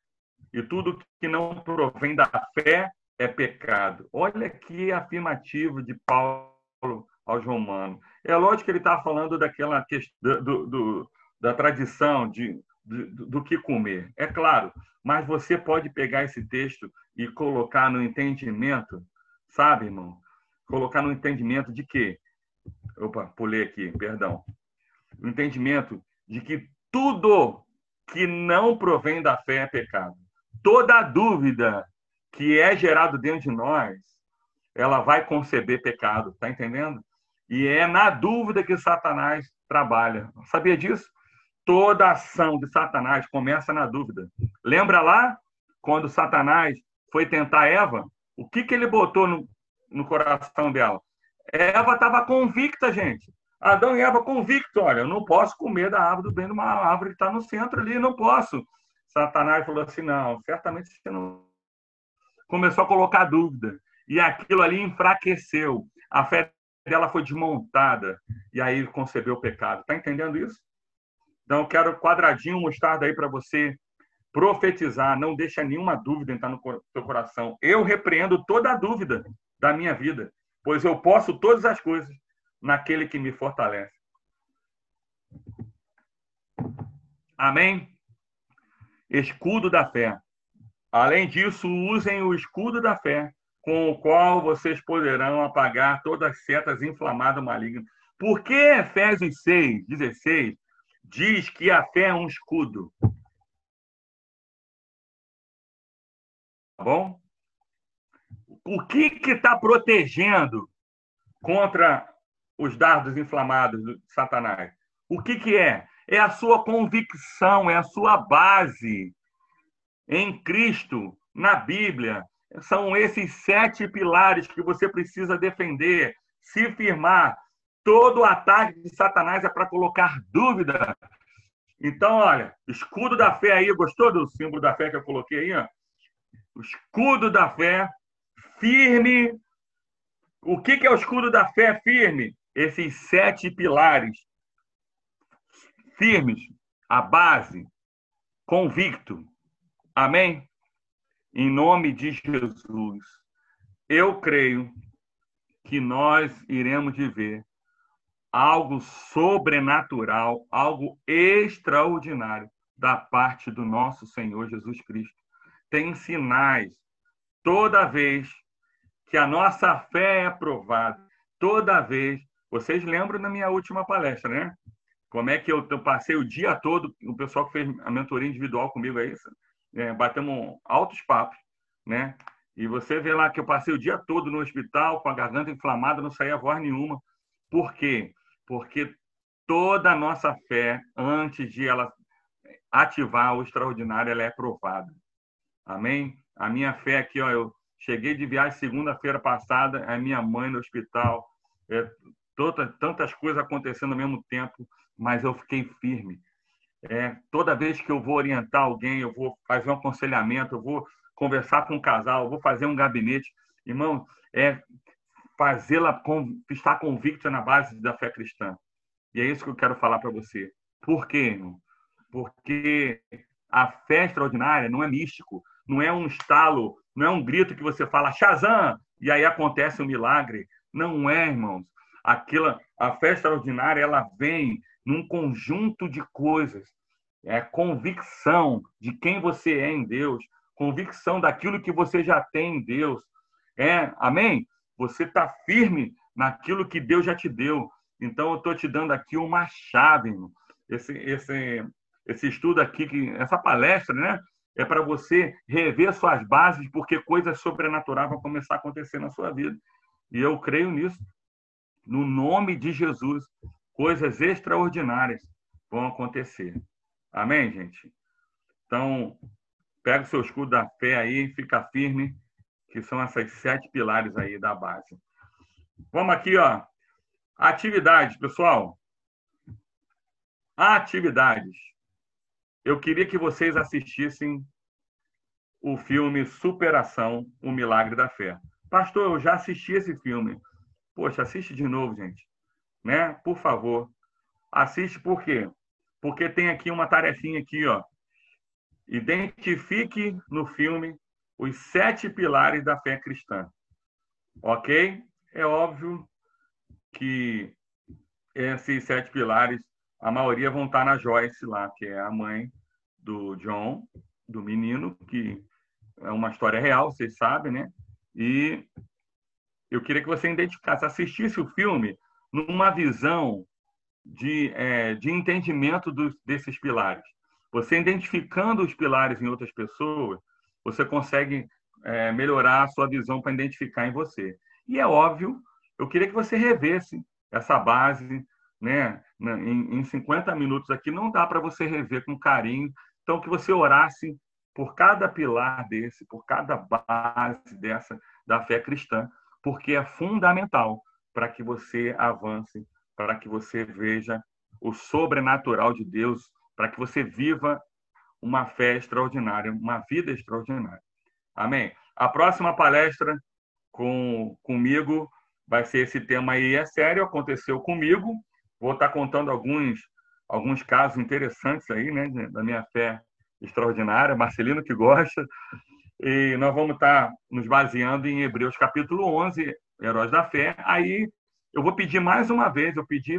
E tudo que não provém da fé é pecado. Olha que afirmativo de Paulo aos romanos. É lógico que ele está falando daquela questão do, do, da tradição de, do, do que comer, é claro, mas você pode pegar esse texto e colocar no entendimento, sabe, irmão? Colocar no entendimento de que, opa, pulei aqui, perdão, o entendimento de que tudo que não provém da fé é pecado. Toda dúvida que é gerado dentro de nós, ela vai conceber pecado, tá entendendo? E é na dúvida que Satanás trabalha. Sabia disso? Toda ação de Satanás começa na dúvida. Lembra lá quando Satanás foi tentar Eva? O que, que ele botou no, no coração dela? Eva estava convicta, gente. Adão e Eva convictos. Olha, eu não posso comer da árvore do bem de uma árvore que está no centro ali, não posso. Satanás falou assim: não, certamente você não. Começou a colocar dúvida. E aquilo ali enfraqueceu. A fé dela foi desmontada. E aí concebeu o pecado. Está entendendo isso? Então, eu quero quadradinho mostrar daí para você profetizar. Não deixa nenhuma dúvida entrar no seu coração. Eu repreendo toda a dúvida da minha vida, pois eu posso todas as coisas naquele que me fortalece. Amém? Escudo da fé. Além disso, usem o escudo da fé, com o qual vocês poderão apagar todas as setas inflamadas malignas. Por que Efésios 6, 16 diz que a fé é um escudo? Tá bom? O que está protegendo contra os dardos inflamados de Satanás? O que, que é? É a sua convicção, é a sua base em Cristo, na Bíblia. São esses sete pilares que você precisa defender, se firmar. Todo ataque de Satanás é para colocar dúvida. Então, olha, escudo da fé aí, gostou do símbolo da fé que eu coloquei aí? Ó? O escudo da fé firme. O que é o escudo da fé firme? Esses sete pilares firmes, a base, convicto. Amém? Em nome de Jesus, eu creio que nós iremos viver algo sobrenatural, algo extraordinário da parte do nosso Senhor Jesus Cristo. Tem sinais toda vez que a nossa fé é aprovada, toda vez. Vocês lembram da minha última palestra, né? Como é que eu, eu passei o dia todo, o pessoal que fez a mentoria individual comigo aí, é, batemos altos papos, né? E você vê lá que eu passei o dia todo no hospital com a garganta inflamada, não saía voz nenhuma. Por quê? Porque toda a nossa fé, antes de ela ativar o extraordinário, ela é provada. Amém? A minha fé aqui, ó, eu cheguei de viagem segunda-feira passada, a minha mãe no hospital, é, toda, tantas coisas acontecendo ao mesmo tempo mas eu fiquei firme. É, toda vez que eu vou orientar alguém, eu vou fazer um aconselhamento, eu vou conversar com um casal, eu vou fazer um gabinete, irmão, é fazê-la estar convicta na base da fé cristã. E é isso que eu quero falar para você. Por quê? Irmão? Porque a fé extraordinária não é místico, não é um estalo, não é um grito que você fala Shazam e aí acontece um milagre. Não é, irmãos. Aquela, a fé extraordinária ela vem num conjunto de coisas. É convicção de quem você é em Deus, convicção daquilo que você já tem em Deus. É, amém? Você está firme naquilo que Deus já te deu. Então, eu estou te dando aqui uma chave, irmão. Esse, esse, esse estudo aqui, que, essa palestra, né? É para você rever suas bases, porque coisas sobrenaturais vão começar a acontecer na sua vida. E eu creio nisso. No nome de Jesus, coisas extraordinárias vão acontecer. Amém, gente? Então, pega o seu escudo da fé aí, fica firme, que são essas sete pilares aí da base. Vamos aqui, ó. Atividades, pessoal. Atividades. Eu queria que vocês assistissem o filme Superação, o Milagre da Fé. Pastor, eu já assisti esse filme. Poxa, assiste de novo, gente né? Por favor, assiste por quê? Porque tem aqui uma tarefinha aqui, ó. Identifique no filme os sete pilares da fé cristã. Ok? É óbvio que esses sete pilares, a maioria vão estar na Joyce lá, que é a mãe do John, do menino, que é uma história real, vocês sabem, né? E eu queria que você identificasse, assistisse o filme numa visão de, é, de entendimento dos, desses pilares. Você identificando os pilares em outras pessoas, você consegue é, melhorar a sua visão para identificar em você. E é óbvio, eu queria que você revesse essa base, né? Em, em 50 minutos aqui não dá para você rever com carinho. Então, que você orasse por cada pilar desse, por cada base dessa da fé cristã, porque é fundamental para que você avance, para que você veja o sobrenatural de Deus, para que você viva uma fé extraordinária, uma vida extraordinária. Amém? A próxima palestra com, comigo vai ser esse tema aí, é sério, aconteceu comigo. Vou estar contando alguns, alguns casos interessantes aí, né, da minha fé extraordinária, Marcelino que gosta. E nós vamos estar nos baseando em Hebreus capítulo 11, Heróis da Fé. Aí eu vou pedir mais uma vez, eu pedi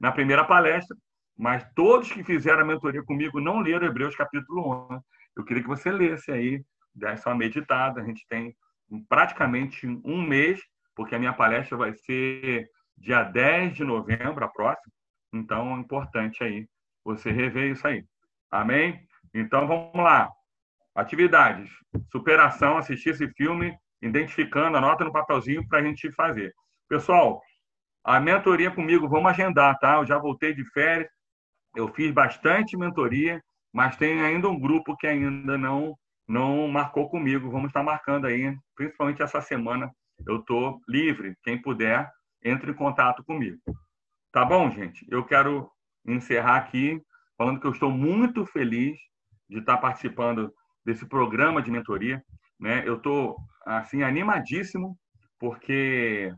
na primeira palestra, mas todos que fizeram a mentoria comigo não leram Hebreus capítulo 11. Eu queria que você lesse aí, desse uma meditada. A gente tem praticamente um mês, porque a minha palestra vai ser dia 10 de novembro, a próxima. Então, é importante aí você rever isso aí. Amém? Então, vamos lá. Atividades. Superação, assistir esse filme, identificando, anota no papelzinho para a gente fazer. Pessoal, a mentoria comigo, vamos agendar, tá? Eu já voltei de férias, eu fiz bastante mentoria, mas tem ainda um grupo que ainda não não marcou comigo. Vamos estar marcando aí, principalmente essa semana. Eu estou livre. Quem puder, entre em contato comigo. Tá bom, gente? Eu quero encerrar aqui falando que eu estou muito feliz de estar participando desse programa de mentoria. Né? Eu estou assim animadíssimo porque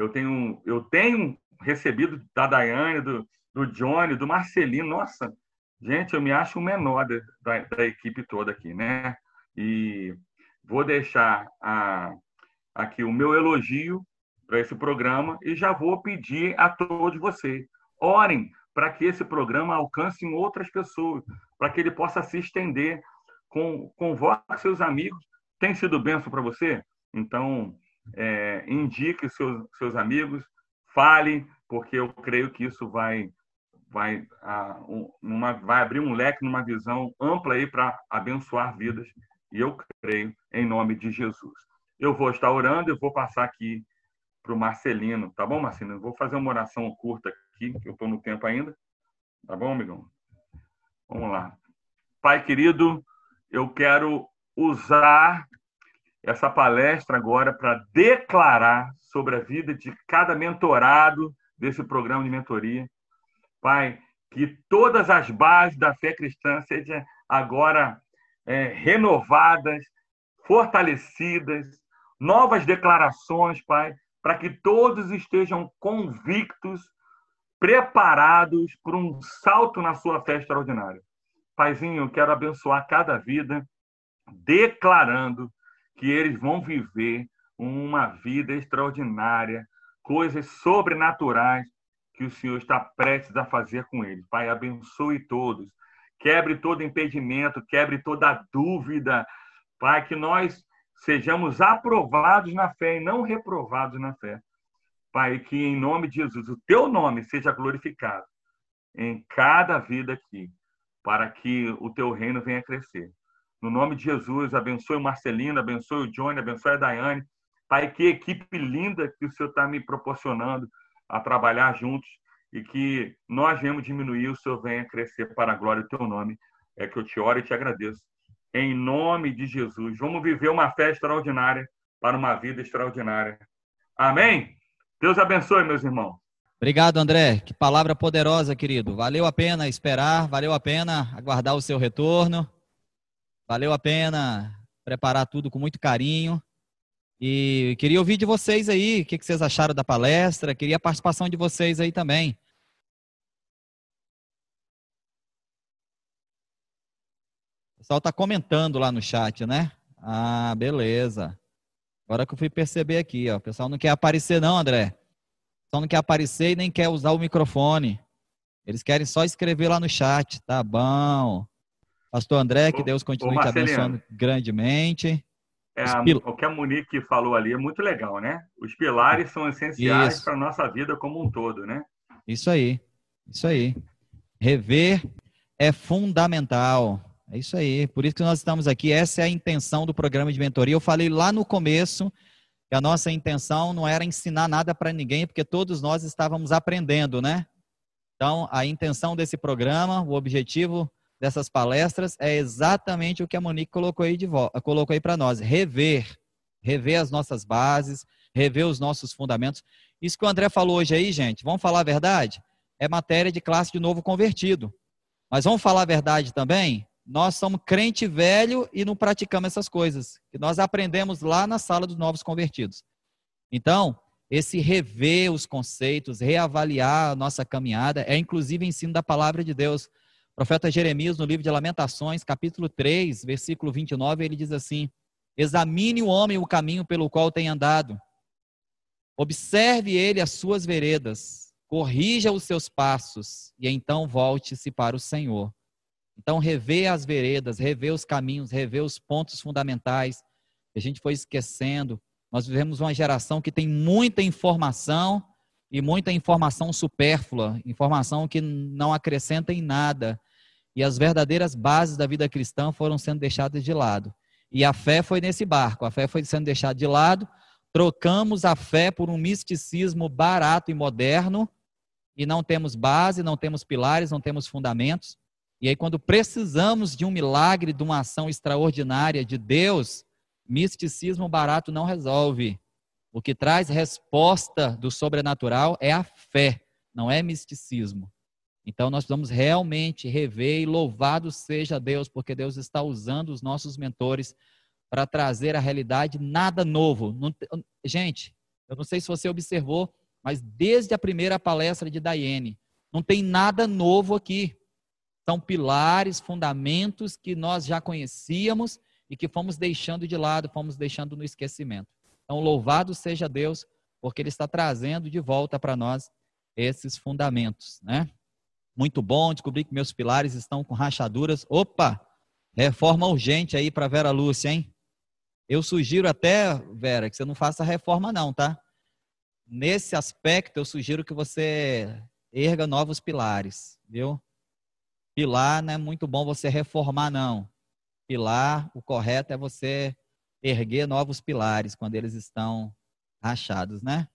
eu tenho eu tenho recebido da Daiane, do, do Johnny, do Marcelino. Nossa, gente, eu me acho o menor da, da equipe toda aqui, né? E vou deixar a, aqui o meu elogio para esse programa e já vou pedir a todos vocês, orem para que esse programa alcance outras pessoas, para que ele possa se estender. Com, convoque seus amigos. Tem sido benção para você? Então, é, indique seus, seus amigos, fale, porque eu creio que isso vai vai, uma, vai abrir um leque numa visão ampla aí para abençoar vidas. E eu creio em nome de Jesus. Eu vou estar orando, eu vou passar aqui para o Marcelino, tá bom, Marcelino? Eu vou fazer uma oração curta aqui, que eu estou no tempo ainda. Tá bom, amigão? Vamos lá. Pai querido, eu quero usar essa palestra agora para declarar sobre a vida de cada mentorado desse programa de mentoria. Pai, que todas as bases da fé cristã sejam agora é, renovadas, fortalecidas, novas declarações, Pai, para que todos estejam convictos, preparados para um salto na sua fé extraordinária. Paizinho, eu quero abençoar cada vida, declarando que eles vão viver uma vida extraordinária, coisas sobrenaturais que o Senhor está prestes a fazer com eles. Pai, abençoe todos. Quebre todo impedimento, quebre toda dúvida. Pai, que nós sejamos aprovados na fé e não reprovados na fé. Pai, que em nome de Jesus o teu nome seja glorificado em cada vida aqui, para que o teu reino venha crescer. No nome de Jesus, abençoe o Marcelino, abençoe o Johnny, abençoe a Daiane. Pai, que equipe linda que o Senhor está me proporcionando a trabalhar juntos e que nós venhamos diminuir, o Senhor venha crescer para a glória do teu nome. É que eu te oro e te agradeço. Em nome de Jesus. Vamos viver uma fé extraordinária para uma vida extraordinária. Amém? Deus abençoe, meus irmãos. Obrigado, André. Que palavra poderosa, querido. Valeu a pena esperar, valeu a pena aguardar o seu retorno. Valeu a pena preparar tudo com muito carinho. E queria ouvir de vocês aí, o que vocês acharam da palestra, queria a participação de vocês aí também. O pessoal está comentando lá no chat, né? Ah, beleza. Agora que eu fui perceber aqui, ó. O pessoal não quer aparecer, não, André. O pessoal não quer aparecer e nem quer usar o microfone. Eles querem só escrever lá no chat. Tá bom. Pastor André, que Deus continue te abençoando grandemente. É, o que a Monique falou ali é muito legal, né? Os pilares são essenciais para a nossa vida como um todo, né? Isso aí, isso aí. Rever é fundamental. É isso aí. Por isso que nós estamos aqui. Essa é a intenção do programa de mentoria. Eu falei lá no começo que a nossa intenção não era ensinar nada para ninguém, porque todos nós estávamos aprendendo, né? Então, a intenção desse programa, o objetivo dessas palestras é exatamente o que a Monique colocou aí, colocou aí para nós: rever, rever as nossas bases, rever os nossos fundamentos. Isso que o André falou hoje aí, gente, vamos falar a verdade? É matéria de classe de novo convertido. Mas vamos falar a verdade também? nós somos crente velho e não praticamos essas coisas, que nós aprendemos lá na sala dos novos convertidos. Então, esse rever os conceitos, reavaliar a nossa caminhada, é inclusive ensino da palavra de Deus. Profeta Jeremias, no livro de Lamentações, capítulo 3, versículo 29, ele diz assim: Examine o homem o caminho pelo qual tem andado, observe ele as suas veredas, corrija os seus passos, e então volte-se para o Senhor. Então, rever as veredas, rever os caminhos, rever os pontos fundamentais. A gente foi esquecendo, nós vivemos uma geração que tem muita informação e muita informação supérflua, informação que não acrescenta em nada. E as verdadeiras bases da vida cristã foram sendo deixadas de lado. E a fé foi nesse barco, a fé foi sendo deixada de lado. Trocamos a fé por um misticismo barato e moderno, e não temos base, não temos pilares, não temos fundamentos. E aí, quando precisamos de um milagre, de uma ação extraordinária de Deus, Misticismo barato não resolve. O que traz resposta do sobrenatural é a fé, não é misticismo. Então nós precisamos realmente rever e louvado seja Deus, porque Deus está usando os nossos mentores para trazer à realidade nada novo. Gente, eu não sei se você observou, mas desde a primeira palestra de Daiane, não tem nada novo aqui. São pilares, fundamentos que nós já conhecíamos e que fomos deixando de lado, fomos deixando no esquecimento. Então, louvado seja Deus, porque Ele está trazendo de volta para nós esses fundamentos, né? Muito bom, descobri que meus pilares estão com rachaduras. Opa! Reforma urgente aí para Vera Lúcia, hein? Eu sugiro até, Vera, que você não faça reforma não, tá? Nesse aspecto, eu sugiro que você erga novos pilares, viu? Pilar não é muito bom você reformar, não pilar, o correto é você erguer novos pilares quando eles estão rachados, né?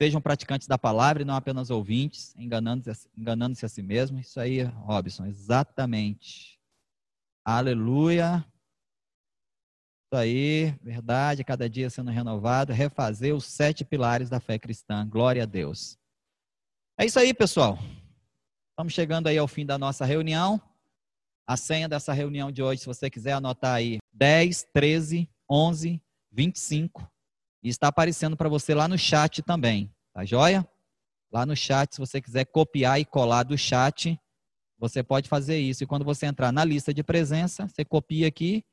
Sejam praticantes da palavra e não apenas ouvintes, enganando-se enganando a si mesmo. Isso aí, Robson, exatamente. Aleluia. Isso aí, verdade, cada dia sendo renovado, refazer os sete pilares da fé cristã. Glória a Deus. É isso aí, pessoal. Estamos chegando aí ao fim da nossa reunião. A senha dessa reunião de hoje, se você quiser anotar aí, 10, 13, 11, 25. E está aparecendo para você lá no chat também, tá joia? Lá no chat, se você quiser copiar e colar do chat, você pode fazer isso. E quando você entrar na lista de presença, você copia aqui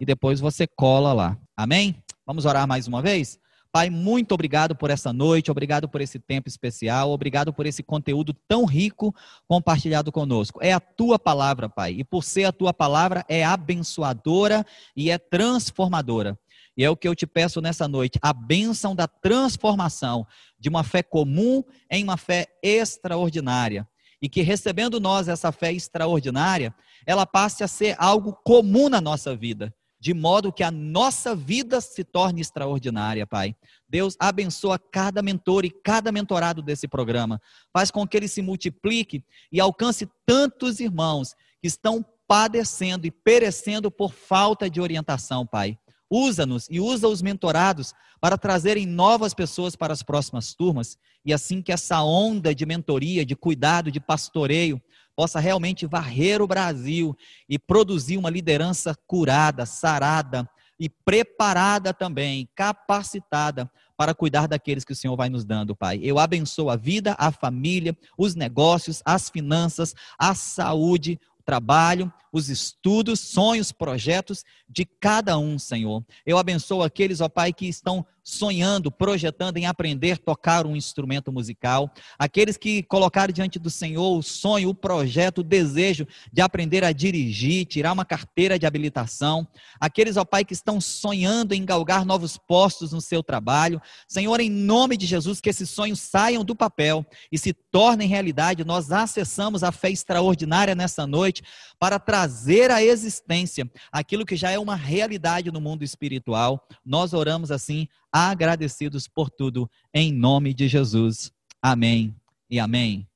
e depois você cola lá. Amém? Vamos orar mais uma vez? Pai, muito obrigado por essa noite, obrigado por esse tempo especial, obrigado por esse conteúdo tão rico compartilhado conosco. É a tua palavra, Pai, e por ser a tua palavra é abençoadora e é transformadora. E é o que eu te peço nessa noite, a bênção da transformação de uma fé comum em uma fé extraordinária. E que recebendo nós essa fé extraordinária, ela passe a ser algo comum na nossa vida de modo que a nossa vida se torne extraordinária, Pai. Deus abençoa cada mentor e cada mentorado desse programa. Faz com que ele se multiplique e alcance tantos irmãos que estão padecendo e perecendo por falta de orientação, Pai. Usa-nos e usa os mentorados para trazerem novas pessoas para as próximas turmas e assim que essa onda de mentoria, de cuidado, de pastoreio possa realmente varrer o Brasil e produzir uma liderança curada, sarada e preparada também, capacitada para cuidar daqueles que o Senhor vai nos dando, Pai. Eu abençoo a vida, a família, os negócios, as finanças, a saúde, trabalho, os estudos, sonhos, projetos de cada um, Senhor. Eu abençoo aqueles, ó Pai, que estão sonhando, projetando em aprender tocar um instrumento musical, aqueles que colocaram diante do Senhor o sonho, o projeto, o desejo de aprender a dirigir, tirar uma carteira de habilitação, aqueles, ó Pai, que estão sonhando em galgar novos postos no seu trabalho. Senhor, em nome de Jesus, que esses sonhos saiam do papel e se tornem realidade. Nós acessamos a fé extraordinária nessa noite para trazer à existência aquilo que já é uma realidade no mundo espiritual. Nós oramos assim agradecidos por tudo, em nome de Jesus. Amém e amém.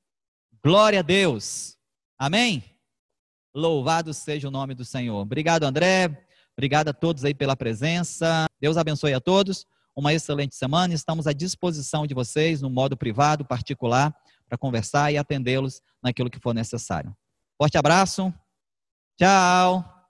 Glória a Deus. Amém. Louvado seja o nome do Senhor. Obrigado, André. Obrigado a todos aí pela presença. Deus abençoe a todos. Uma excelente semana. Estamos à disposição de vocês no modo privado, particular, para conversar e atendê-los naquilo que for necessário. Forte abraço. Tchau.